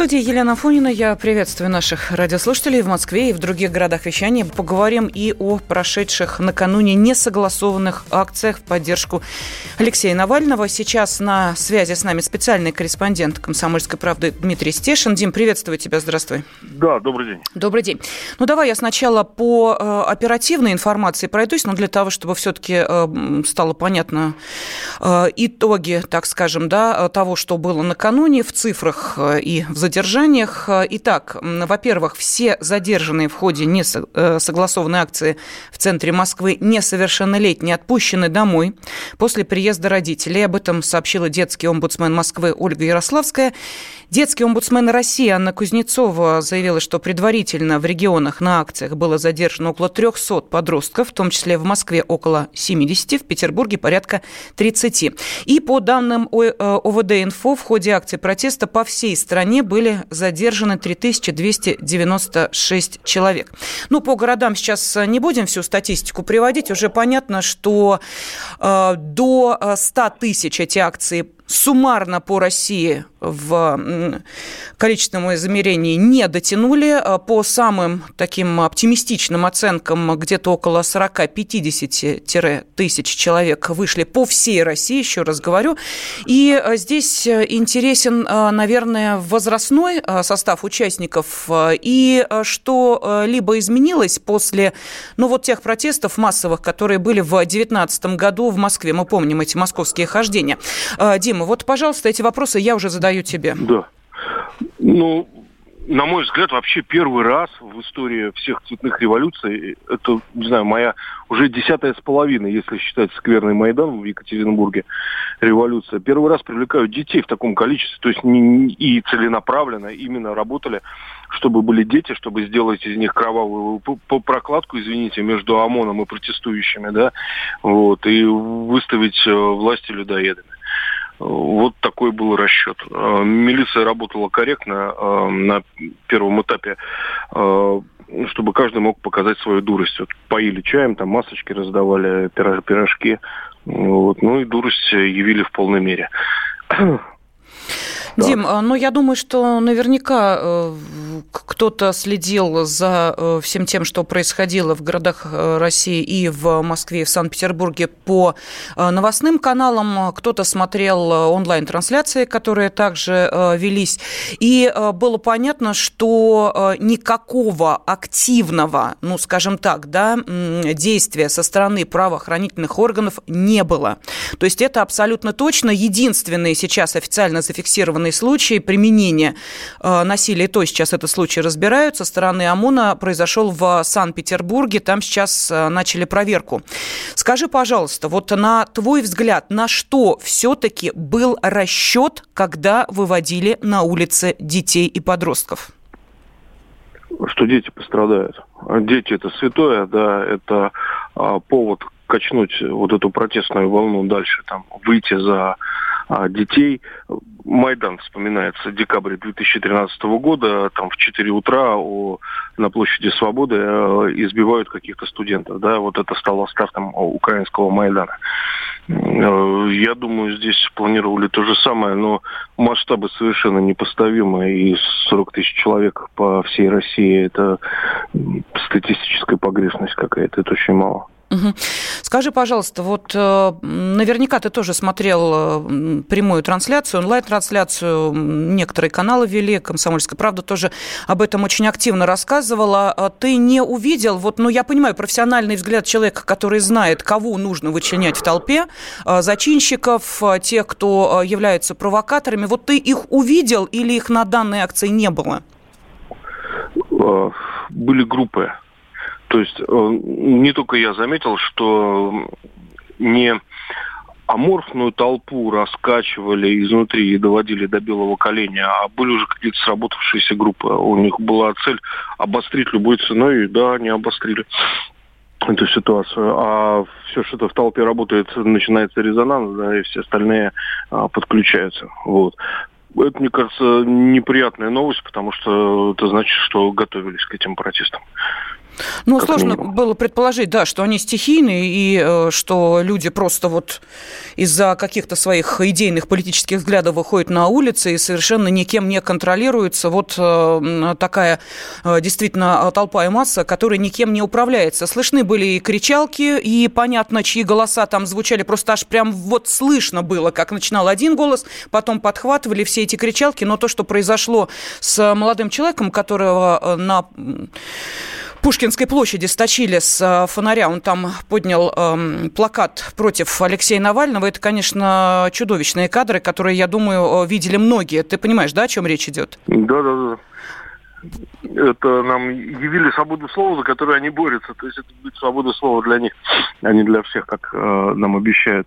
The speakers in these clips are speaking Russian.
студии Елена Фонина. Я приветствую наших радиослушателей в Москве и в других городах вещания. Поговорим и о прошедших накануне несогласованных акциях в поддержку Алексея Навального. Сейчас на связи с нами специальный корреспондент «Комсомольской правды» Дмитрий Стешин. Дим, приветствую тебя. Здравствуй. Да, добрый день. Добрый день. Ну, давай я сначала по э, оперативной информации пройдусь, но для того, чтобы все-таки э, стало понятно э, итоги, так скажем, да, того, что было накануне в цифрах и в задержаниях. Итак, во-первых, все задержанные в ходе несогласованной акции в центре Москвы несовершеннолетние отпущены домой после приезда родителей. Об этом сообщила детский омбудсмен Москвы Ольга Ярославская. Детский омбудсмен России Анна Кузнецова заявила, что предварительно в регионах на акциях было задержано около 300 подростков, в том числе в Москве около 70, в Петербурге порядка 30. И по данным ОВД-инфо, в ходе акции протеста по всей стране были задержаны 3296 человек. Ну, по городам сейчас не будем всю статистику приводить. Уже понятно, что э, до 100 тысяч эти акции суммарно по России в количественном измерении не дотянули. А по самым таким оптимистичным оценкам, где-то около 40-50 тысяч человек вышли по всей России, еще раз говорю. И а, здесь интересен, а, наверное, возрастной состав участников и что либо изменилось после ну, вот тех протестов массовых, которые были в 2019 году в Москве. Мы помним эти московские хождения. Дима, вот, пожалуйста, эти вопросы я уже задаю тебе. Да. Ну, на мой взгляд, вообще первый раз в истории всех цветных революций, это, не знаю, моя уже десятая с половиной, если считать скверный Майдан в Екатеринбурге, революция. Первый раз привлекают детей в таком количестве, то есть не, и целенаправленно именно работали, чтобы были дети, чтобы сделать из них кровавую прокладку, извините, между ОМОНом и протестующими, да, вот, и выставить э, власти людоедами. Вот такой был расчет. Э, милиция работала корректно э, на первом этапе, э, чтобы каждый мог показать свою дурость. Вот поили чаем, там масочки раздавали, пирожки. Вот. Ну и дурость явили в полной мере. Дим, а, ну я думаю, что наверняка э, кто-то следил за э, всем тем, что происходило в городах э, России и в Москве, и в Санкт-Петербурге по новостным каналам. Кто-то смотрел онлайн-трансляции, которые также велись. И было понятно, что никакого активного, ну скажем так, да, действия со стороны правоохранительных органов не было. То есть это абсолютно точно единственные сейчас официально зафиксированные случай применения э, насилия, то сейчас этот случай разбирают, со стороны ОМОНа произошел в Санкт-Петербурге, там сейчас э, начали проверку. Скажи, пожалуйста, вот на твой взгляд, на что все-таки был расчет, когда выводили на улицы детей и подростков? Что дети пострадают. Дети это святое, да, это а, повод качнуть вот эту протестную волну дальше, там, выйти за а, детей. Майдан вспоминается декабрь 2013 года, там в 4 утра у, на площади Свободы э, избивают каких-то студентов. Да, вот это стало стартом украинского Майдана. Э, я думаю, здесь планировали то же самое, но масштабы совершенно непоставимые. И 40 тысяч человек по всей России – это статистическая погрешность какая-то, это очень мало. Скажи, пожалуйста, вот э, наверняка ты тоже смотрел э, прямую трансляцию, онлайн-трансляцию, некоторые каналы вели, «Комсомольская правда» тоже об этом очень активно рассказывала. А ты не увидел, вот, ну, я понимаю, профессиональный взгляд человека, который знает, кого нужно вычленять в толпе, э, зачинщиков, тех, кто являются провокаторами, вот ты их увидел или их на данной акции не было? Были группы то есть э, не только я заметил, что не аморфную толпу раскачивали изнутри и доводили до белого коленя, а были уже какие-то сработавшиеся группы. У них была цель обострить любой ценой, и да, они обострили. эту ситуацию. А все, что-то в толпе работает, начинается резонанс, да, и все остальные а, подключаются. Вот. Это, мне кажется, неприятная новость, потому что это значит, что готовились к этим протестам. Ну, как сложно минимум. было предположить, да, что они стихийные и э, что люди просто вот из-за каких-то своих идейных политических взглядов выходят на улицы и совершенно никем не контролируются. Вот э, такая э, действительно толпа и масса, которая никем не управляется. Слышны были и кричалки, и понятно, чьи голоса там звучали. Просто аж прям вот слышно было, как начинал один голос, потом подхватывали все эти кричалки. Но то, что произошло с молодым человеком, которого э, на Пушкинской площади сточили с э, фонаря. Он там поднял эм, плакат против Алексея Навального. Это, конечно, чудовищные кадры, которые, я думаю, э, видели многие. Ты понимаешь, да, о чем речь идет? Да, да, да. Это нам явили свободу слова, за которую они борются. То есть это будет свобода слова для них, а не для всех, как э, нам обещают.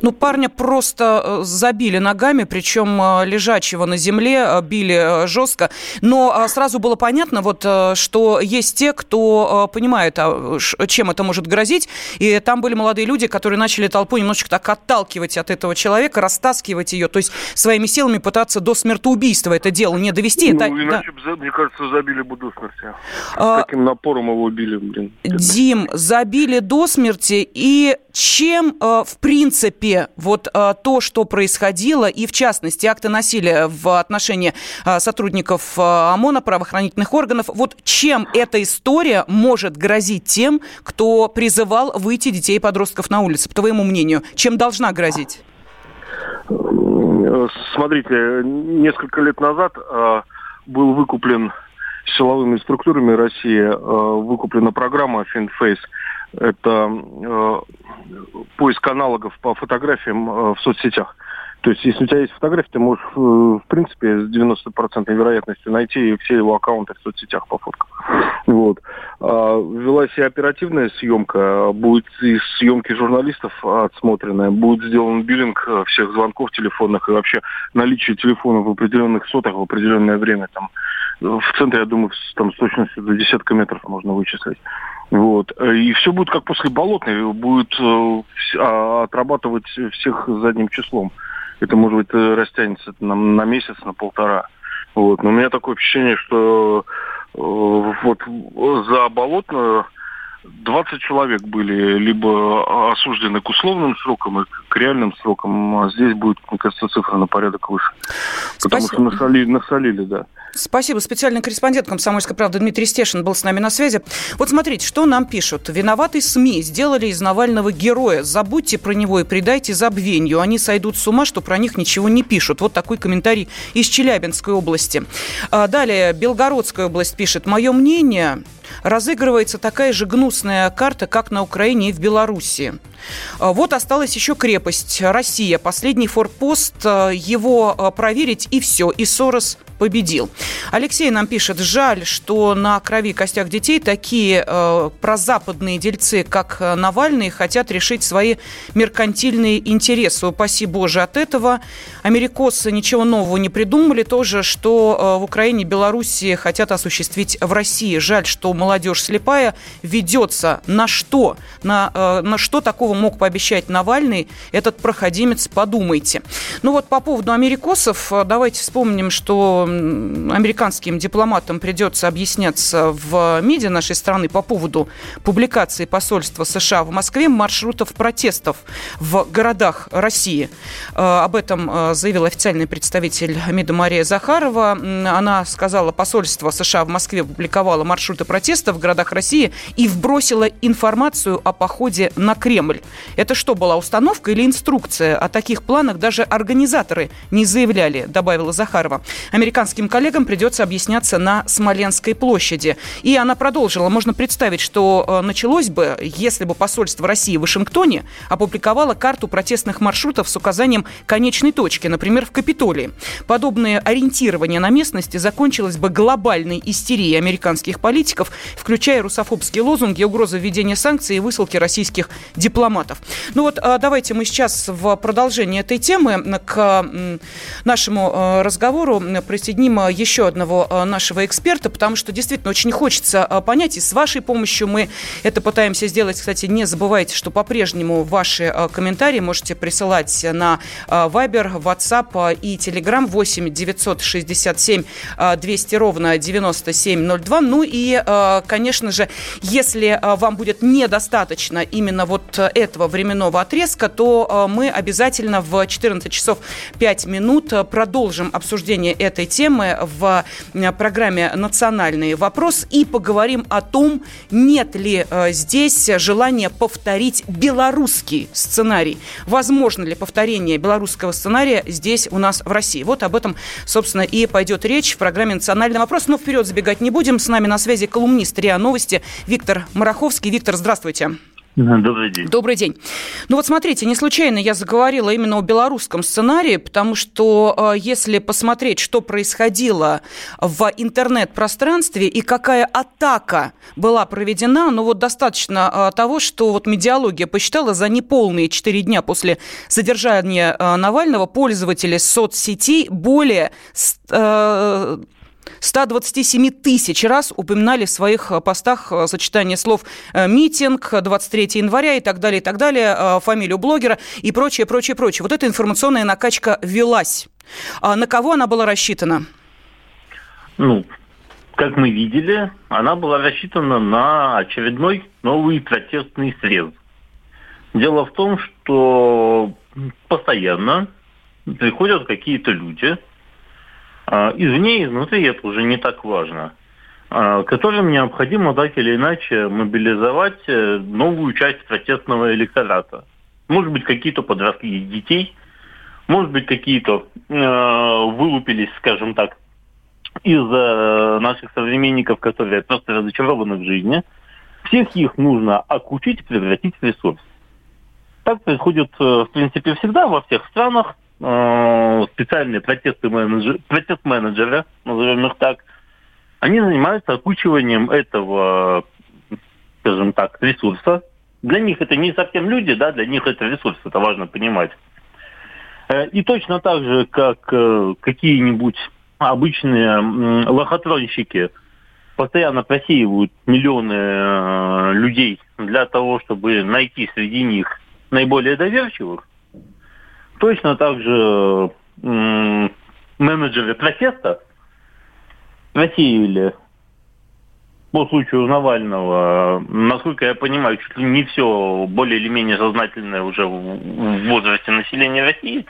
Ну, парня просто э, забили ногами, причем э, лежачего на земле, э, били жестко. Но сразу было понятно, вот, что есть те, кто понимает, а, чем это может грозить. И там были молодые люди, которые начали толпу немножечко так отталкивать от этого человека, растаскивать ее, то есть своими силами пытаться до смертоубийства это дело не довести. Ну, это, иначе, да. мне кажется, забили бы до смерти. А, Каким напором его убили, блин. Дим, забили до смерти, и чем, в принципе, принципе, вот а, то, что происходило, и в частности акты насилия в отношении а, сотрудников а, ОМОНа, правоохранительных органов, вот чем эта история может грозить тем, кто призывал выйти детей и подростков на улицы, по твоему мнению? Чем должна грозить? Смотрите, несколько лет назад был выкуплен силовыми структурами России, выкуплена программа FinFace – это э, поиск аналогов по фотографиям э, в соцсетях. То есть, если у тебя есть фотография, ты можешь, э, в принципе, с 90% вероятностью найти все его аккаунты в соцсетях по фоткам. Вот. А, велась и оперативная съемка, будет и съемки журналистов отсмотренная, будет сделан биллинг всех звонков телефонных и вообще наличие телефонов в определенных сотах в определенное время. Там, в центре, я думаю, там с точностью до десятка метров можно вычислить. Вот. И все будет как после болотной, будет э, а, отрабатывать всех задним числом. Это, может быть, э, растянется на, на месяц, на полтора. Вот. Но у меня такое впечатление, что э, вот за болотную 20 человек были либо осуждены к условным срокам и к реальным срокам, а здесь будет, мне кажется, цифра на порядок выше. Спасибо. Потому что насолили, насолили, да. Спасибо. Специальный корреспондент «Комсомольской правды» Дмитрий Стешин был с нами на связи. Вот смотрите, что нам пишут. Виноватые СМИ сделали из Навального героя. Забудьте про него и предайте забвению. Они сойдут с ума, что про них ничего не пишут. Вот такой комментарий из Челябинской области. А далее, Белгородская область пишет. Мое мнение, разыгрывается такая же гнусная карта, как на Украине и в Беларуси. А, вот осталась еще крепость Россия. Последний форпост. Его а, проверить и все. И Сорос победил. Алексей нам пишет, жаль, что на крови и костях детей такие э, прозападные дельцы, как Навальный, хотят решить свои меркантильные интересы. Упаси Боже от этого. Америкосы ничего нового не придумали. тоже, что э, в Украине, Белоруссии хотят осуществить в России. Жаль, что молодежь слепая ведется на что? На, э, на что такого мог пообещать Навальный, этот проходимец, подумайте. Ну вот по поводу америкосов, э, давайте вспомним, что американским дипломатам придется объясняться в МИДе нашей страны по поводу публикации посольства США в Москве маршрутов протестов в городах России. Э, об этом э, заявил официальный представитель МИДа Мария Захарова. Она сказала, посольство США в Москве публиковало маршруты протестов в городах России и вбросило информацию о походе на Кремль. Это что, была установка или инструкция? О таких планах даже организаторы не заявляли, добавила Захарова. Американским коллегам придется объясняться на Смоленской площади. И она продолжила. Можно представить, что э, началось бы, если бы посольство России в Вашингтоне опубликовало карту протестных маршрутов с указанием конечной точки, например, в Капитолии. Подобное ориентирование на местности закончилось бы глобальной истерией американских политиков, включая русофобские лозунги, угрозы введения санкций и высылки российских дипломатов. Ну вот а, давайте мы сейчас в продолжение этой темы к нашему э, разговору присоединим еще одного э, нашего эксперта, потому что действительно очень хочется э, понять, и с вашей помощью мы это пытаемся сделать. Кстати, не забывайте, что по-прежнему ваши комментарии можете присылать на Viber, WhatsApp и Telegram 8 967 200 ровно 9702. Ну и, конечно же, если вам будет недостаточно именно вот этого временного отрезка, то мы обязательно в 14 часов 5 минут продолжим обсуждение этой темы в программе «Национальный вопрос» и поговорим о том, нет ли э, здесь желания повторить белорусский сценарий. Возможно ли повторение белорусского сценария здесь у нас в России? Вот об этом, собственно, и пойдет речь в программе «Национальный вопрос». Но вперед забегать не будем. С нами на связи колумнист РИА Новости Виктор Мараховский. Виктор, здравствуйте. Добрый день. Добрый день. Ну вот смотрите, не случайно я заговорила именно о белорусском сценарии, потому что э, если посмотреть, что происходило в интернет-пространстве и какая атака была проведена, ну вот достаточно э, того, что вот медиалогия посчитала за неполные 4 дня после задержания э, Навального пользователи соцсетей более 127 тысяч раз упоминали в своих э, постах э, сочетание слов э, «митинг», 23 января и так далее, и так далее, фамилию блогера и прочее, прочее, прочее. Вот эта информационная накачка велась. А на кого она была рассчитана? Ну, как мы видели, она была рассчитана на очередной новый протестный срез. Дело в том, что постоянно приходят какие-то люди – извне и изнутри это уже не так важно, а, которым необходимо так или иначе мобилизовать э, новую часть протестного электората. Может быть, какие-то подросли детей, может быть, какие-то э, вылупились, скажем так, из э, наших современников, которые просто разочарованы в жизни. Всех их нужно окучить, превратить в ресурс. Так происходит, в принципе, всегда во всех странах. Э, специальные протесты менеджеры, протест-менеджеры, назовем их так, они занимаются окучиванием этого, скажем так, ресурса. Для них это не совсем люди, да, для них это ресурс, это важно понимать. Э, и точно так же, как э, какие-нибудь обычные лохотронщики постоянно просеивают миллионы людей для того, чтобы найти среди них наиболее доверчивых, Точно так же менеджеры протеста просеяли по случаю Навального, насколько я понимаю, чуть ли не все более или менее сознательное уже в возрасте населения России.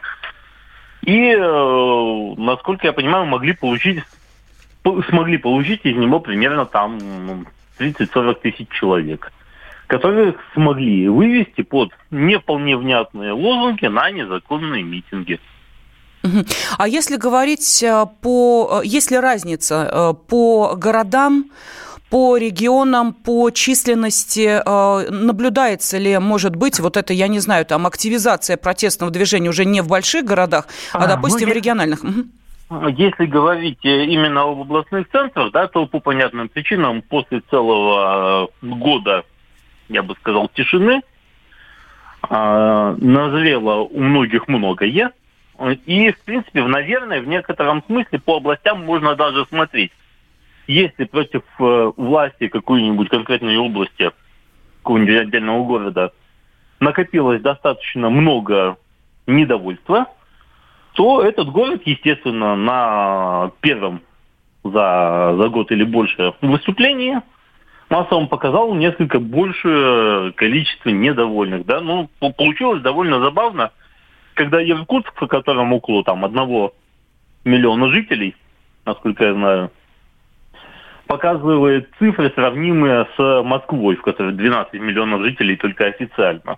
И, э, насколько я понимаю, могли получить, смогли получить из него примерно там 30-40 тысяч человек которые смогли вывести под не вполне внятные лозунги на незаконные митинги. А если говорить э, по... Э, есть ли разница э, по городам, по регионам, по численности наблюдается ли, может быть, вот это, я не знаю, там активизация протестного движения уже не в больших городах, а, а допустим, ну, в региональных? Если говорить именно об областных центрах, да, то по понятным причинам после целого года я бы сказал, тишины, а, назрело у многих многое. И, в принципе, наверное, в некотором смысле по областям можно даже смотреть. Если против э, власти какой-нибудь конкретной области, какого-нибудь отдельного города накопилось достаточно много недовольства, то этот город, естественно, на первом за, за год или больше выступлении массовом показал несколько большее количество недовольных. Да? Ну, получилось довольно забавно, когда Иркутск, в котором около там, одного миллиона жителей, насколько я знаю, показывает цифры, сравнимые с Москвой, в которой 12 миллионов жителей только официально.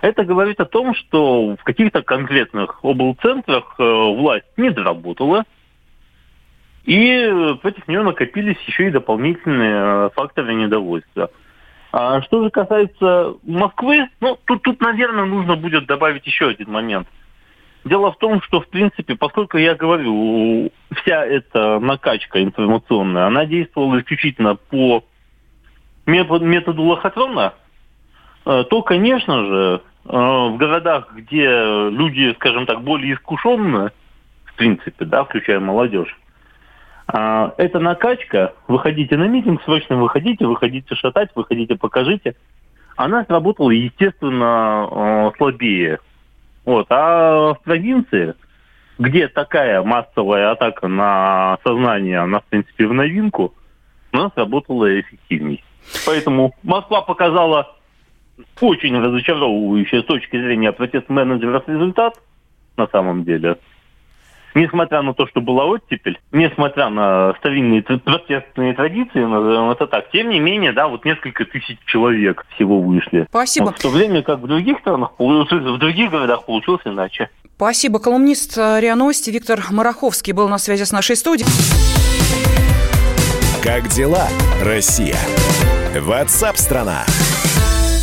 Это говорит о том, что в каких-то конкретных облцентрах э, власть не доработала, и против нее накопились еще и дополнительные э, факторы недовольства. А что же касается Москвы, ну, тут, тут, наверное, нужно будет добавить еще один момент. Дело в том, что, в принципе, поскольку я говорю, вся эта накачка информационная, она действовала исключительно по методу лохотрона, э, то, конечно же, э, в городах, где люди, скажем так, более искушенные, в принципе, да, включая молодежь, э, эта накачка, выходите на митинг, срочно выходите, выходите шатать, выходите, покажите, она сработала, естественно, слабее вот. А в провинции, где такая массовая атака на сознание, она, в принципе, в новинку, у нас работала эффективней. Поэтому Москва показала очень разочаровывающий с точки зрения протест-менеджеров результат на самом деле несмотря на то, что была оттепель, несмотря на старинные протестные традиции, назовем это так, тем не менее, да, вот несколько тысяч человек всего вышли. Спасибо. Вот, в то время как в других странах, в других городах получилось иначе. Спасибо. Колумнист РИА Новости Виктор Мараховский был на связи с нашей студией. Как дела, Россия? Ватсап-страна! страна